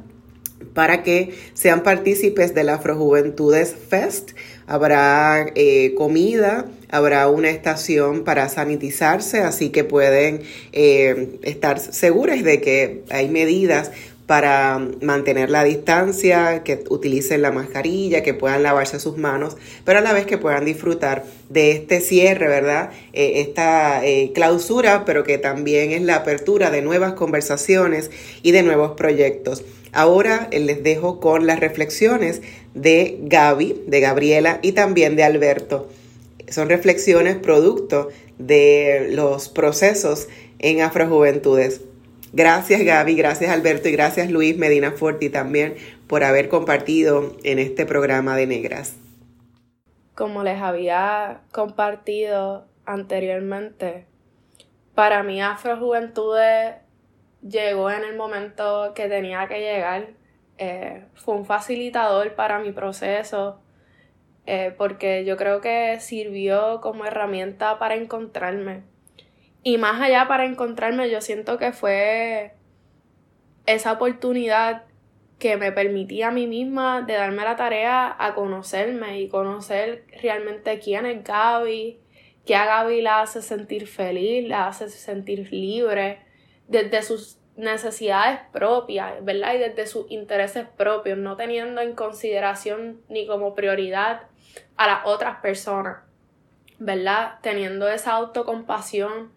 para que sean partícipes del Afrojuventudes Fest. Habrá eh, comida, habrá una estación para sanitizarse, así que pueden eh, estar seguros de que hay medidas para mantener la distancia, que utilicen la mascarilla, que puedan lavarse sus manos, pero a la vez que puedan disfrutar de este cierre, ¿verdad? Eh, esta eh, clausura, pero que también es la apertura de nuevas conversaciones y de nuevos proyectos. Ahora eh, les dejo con las reflexiones de Gaby, de Gabriela y también de Alberto. Son reflexiones producto de los procesos en Afrojuventudes. Gracias Gaby, gracias Alberto y gracias Luis Medina Forti también por haber compartido en este programa de Negras. Como les había compartido anteriormente, para mí Afrojuventudes llegó en el momento que tenía que llegar. Eh, fue un facilitador para mi proceso eh, porque yo creo que sirvió como herramienta para encontrarme y más allá para encontrarme, yo siento que fue esa oportunidad que me permitía a mí misma de darme la tarea a conocerme y conocer realmente quién es Gaby, que a Gaby la hace sentir feliz, la hace sentir libre, desde sus necesidades propias, ¿verdad? Y desde sus intereses propios, no teniendo en consideración ni como prioridad a las otras personas, ¿verdad? Teniendo esa autocompasión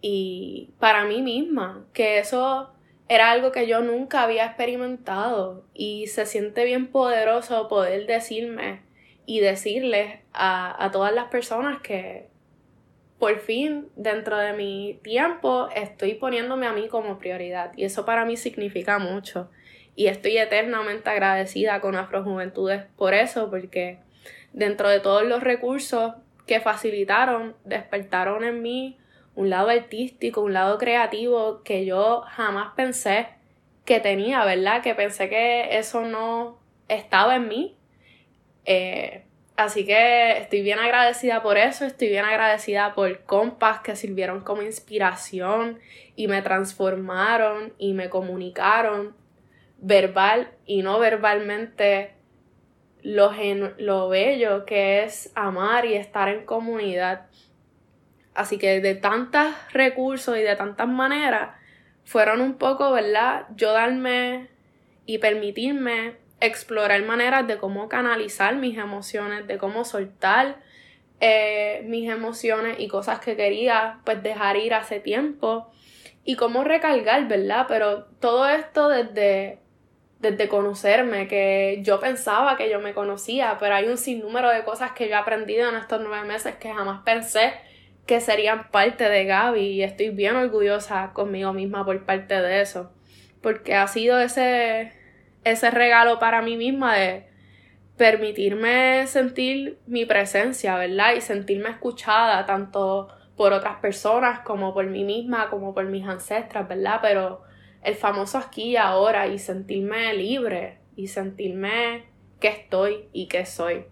y para mí misma, que eso era algo que yo nunca había experimentado y se siente bien poderoso poder decirme y decirles a, a todas las personas que por fin dentro de mi tiempo estoy poniéndome a mí como prioridad. Y eso para mí significa mucho. Y estoy eternamente agradecida con Afrojuventudes por eso porque dentro de todos los recursos que facilitaron despertaron en mí un lado artístico, un lado creativo que yo jamás pensé que tenía, ¿verdad? Que pensé que eso no estaba en mí. Eh, así que estoy bien agradecida por eso, estoy bien agradecida por compas que sirvieron como inspiración y me transformaron y me comunicaron verbal y no verbalmente lo, lo bello que es amar y estar en comunidad. Así que de tantos recursos y de tantas maneras, fueron un poco, ¿verdad? Yo darme y permitirme explorar maneras de cómo canalizar mis emociones, de cómo soltar eh, mis emociones y cosas que quería pues dejar ir hace tiempo y cómo recargar, ¿verdad? Pero todo esto desde, desde conocerme, que yo pensaba que yo me conocía, pero hay un sinnúmero de cosas que yo he aprendido en estos nueve meses que jamás pensé que serían parte de Gaby y estoy bien orgullosa conmigo misma por parte de eso, porque ha sido ese, ese regalo para mí misma de permitirme sentir mi presencia, ¿verdad? Y sentirme escuchada tanto por otras personas como por mí misma, como por mis ancestras, ¿verdad? Pero el famoso aquí y ahora y sentirme libre y sentirme que estoy y que soy.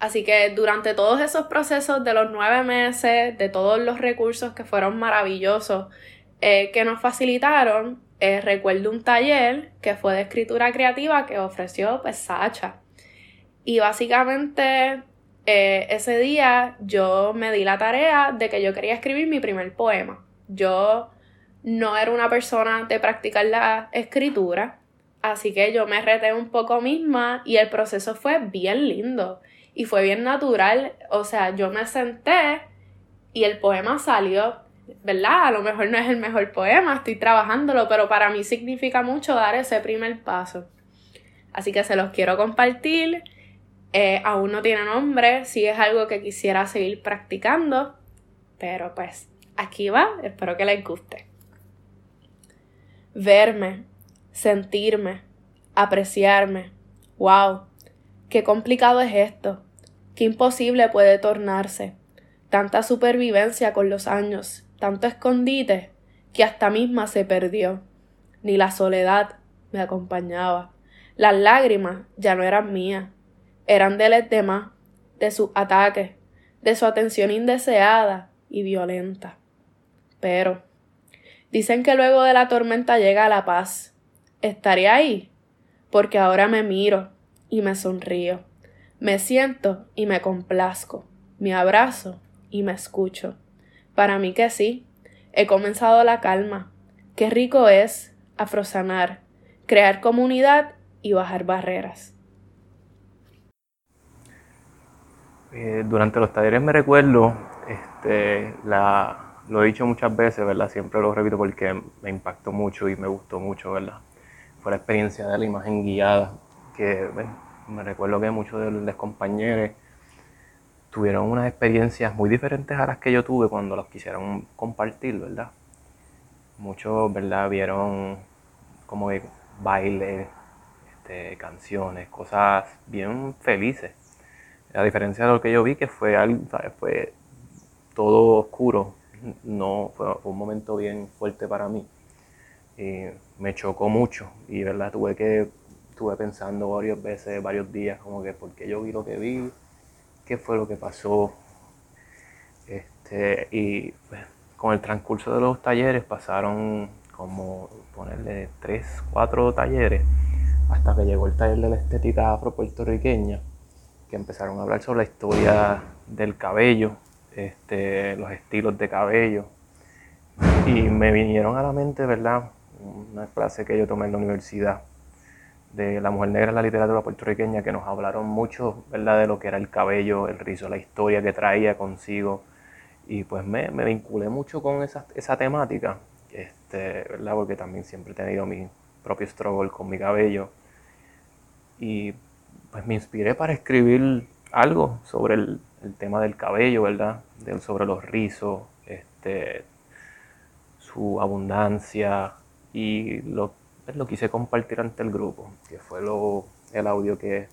Así que durante todos esos procesos de los nueve meses, de todos los recursos que fueron maravillosos eh, que nos facilitaron, eh, recuerdo un taller que fue de escritura creativa que ofreció pues, Sacha. Y básicamente eh, ese día yo me di la tarea de que yo quería escribir mi primer poema. Yo no era una persona de practicar la escritura, así que yo me reté un poco misma y el proceso fue bien lindo y fue bien natural, o sea, yo me senté y el poema salió, ¿verdad? A lo mejor no es el mejor poema, estoy trabajándolo, pero para mí significa mucho dar ese primer paso. Así que se los quiero compartir. Eh, aún no tiene nombre, si es algo que quisiera seguir practicando, pero pues aquí va, espero que les guste. Verme, sentirme, apreciarme. ¡Wow! ¡Qué complicado es esto! ¡Qué imposible puede tornarse! Tanta supervivencia con los años, tanto escondite, que hasta misma se perdió. Ni la soledad me acompañaba. Las lágrimas ya no eran mías, eran de los demás, de sus ataques, de su atención indeseada y violenta. Pero dicen que luego de la tormenta llega la paz. ¿Estaré ahí? Porque ahora me miro y me sonrío. Me siento y me complazco. Me abrazo y me escucho. Para mí que sí, he comenzado la calma. Qué rico es afrosanar, crear comunidad y bajar barreras. Eh, durante los talleres me recuerdo, este, la, lo he dicho muchas veces, ¿verdad? Siempre lo repito porque me impactó mucho y me gustó mucho, ¿verdad? Fue la experiencia de la imagen guiada, que me recuerdo que muchos de los compañeros tuvieron unas experiencias muy diferentes a las que yo tuve cuando los quisieron compartir, ¿verdad? Muchos, ¿verdad? Vieron como baile, este, canciones, cosas bien felices. A diferencia de lo que yo vi, que fue, algo, fue todo oscuro, no fue, un momento bien fuerte para mí. Y me chocó mucho y verdad tuve que estuve pensando varias veces, varios días, como que porque yo vi lo que vi, qué fue lo que pasó. Este, y pues, con el transcurso de los talleres pasaron como ponerle tres, cuatro talleres hasta que llegó el taller de la estética afro-puertorriqueña, que empezaron a hablar sobre la historia del cabello, este, los estilos de cabello. Y me vinieron a la mente, ¿verdad? Una clase que yo tomé en la universidad de la mujer negra en la literatura puertorriqueña que nos hablaron mucho, ¿verdad? De lo que era el cabello, el rizo, la historia que traía consigo. Y pues me, me vinculé mucho con esa, esa temática, este, ¿verdad? Porque también siempre he tenido mi propio struggle con mi cabello y pues me inspiré para escribir algo sobre el, tema del cabello, ¿verdad? sobre los rizos, este, su abundancia y lo, lo quise compartir ante el grupo, que fue lo, el audio que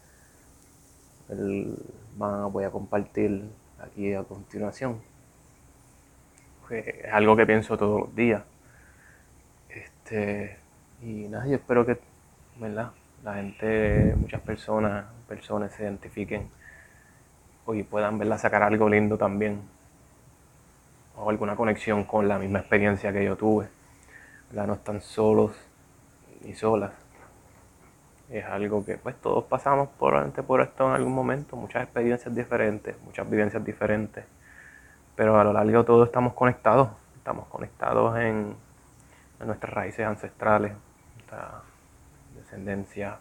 voy a compartir aquí a continuación. Es algo que pienso todos los días. Este, y nada, yo espero que, ¿verdad? la gente, muchas personas, personas se identifiquen y puedan verla sacar algo lindo también o alguna conexión con la misma experiencia que yo tuve. No están solos ni solas. Es algo que pues todos pasamos por, por esto en algún momento, muchas experiencias diferentes, muchas vivencias diferentes, pero a lo largo de todo estamos conectados, estamos conectados en, en nuestras raíces ancestrales descendencia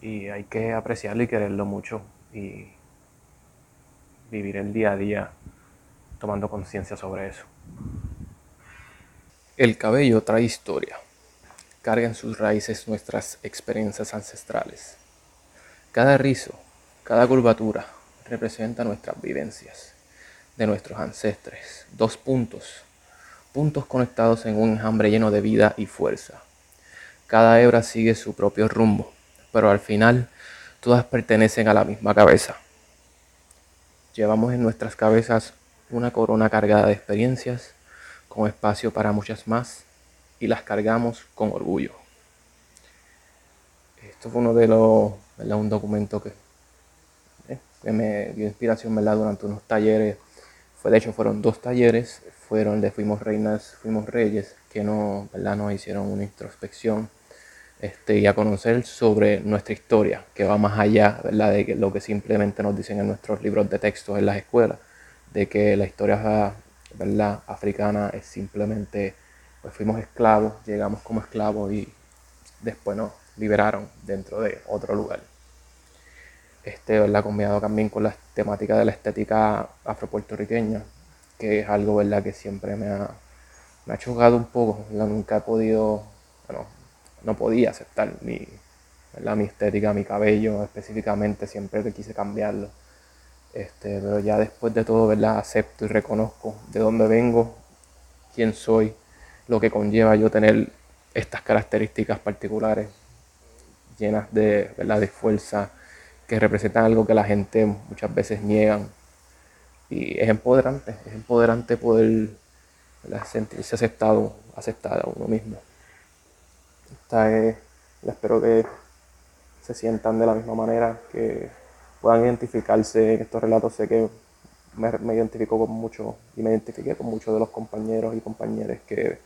y hay que apreciarlo y quererlo mucho y vivir el día a día tomando conciencia sobre eso. El cabello trae historia, carga en sus raíces nuestras experiencias ancestrales. Cada rizo, cada curvatura representa nuestras vivencias de nuestros ancestres. Dos puntos, puntos conectados en un enjambre lleno de vida y fuerza cada hebra sigue su propio rumbo, pero al final todas pertenecen a la misma cabeza. Llevamos en nuestras cabezas una corona cargada de experiencias, con espacio para muchas más, y las cargamos con orgullo. Esto fue uno de los, un documento que, eh, que me dio inspiración ¿verdad? durante unos talleres. Fue, de hecho, fueron dos talleres, fueron de Fuimos Reinas, Fuimos Reyes, que no, ¿verdad? nos hicieron una introspección este, y a conocer sobre nuestra historia, que va más allá de lo que simplemente nos dicen en nuestros libros de texto en las escuelas, de que la historia ¿verdad? africana es simplemente, pues fuimos esclavos, llegamos como esclavos y después nos liberaron dentro de otro lugar. Este, ¿verdad? Combinado también con la temática de la estética afropuertorriqueña, que es algo, ¿verdad? Que siempre me ha, me ha un poco, Nunca he podido, bueno, no podía aceptar mi, mi estética, mi cabello específicamente, siempre que quise cambiarlo. Este, pero ya después de todo, ¿verdad? Acepto y reconozco de dónde vengo, quién soy, lo que conlleva yo tener estas características particulares llenas de, ¿verdad? de fuerza, que representan algo que la gente muchas veces niegan. Y es empoderante, es empoderante poder sentirse aceptado, aceptada uno mismo. Esta es, espero que se sientan de la misma manera, que puedan identificarse en estos relatos. Sé que me, identifico con mucho y me identifiqué con muchos de los compañeros y compañeras que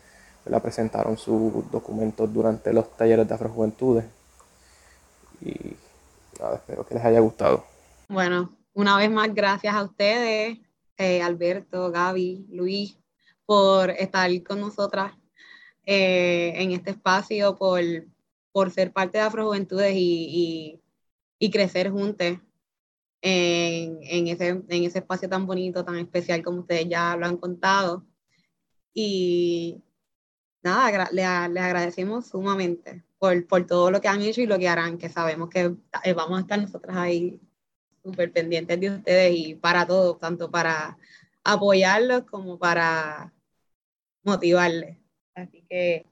la presentaron sus documentos durante los talleres de Afrojuventudes. Y espero que les haya gustado. Bueno, una vez más, gracias a ustedes, eh, Alberto, Gaby, Luis, por estar con nosotras eh, en este espacio, por por ser parte de Afrojuventudes y, y, crecer juntos en, en, ese, en ese espacio tan bonito, tan especial como ustedes ya lo han contado. Y nada, les agradecemos sumamente por, todo lo que han hecho y lo que harán, que sabemos que eh, vamos a estar nosotras ahí súper pendientes de ustedes y para todo, tanto para apoyarlos como para motivarles. Así que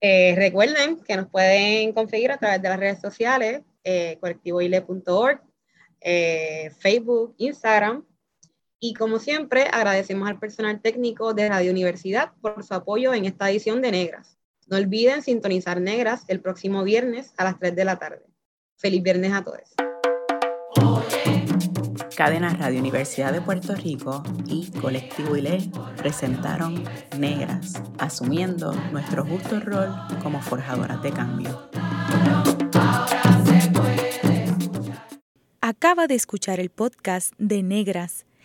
eh, recuerden que nos pueden conseguir a través de las redes sociales, eh, colectivoile.org, Facebook, Instagram. Y como siempre, agradecemos al personal técnico de Radio Universidad por su apoyo en esta edición de Negras. No olviden sintonizar Negras el próximo viernes a las 3 de la tarde. Feliz viernes a todos. Cadena Radio Universidad de Puerto Rico y Colectivo ILE presentaron Negras, asumiendo nuestro justo rol como forjadoras de cambio. Acaba de escuchar el podcast de Negras.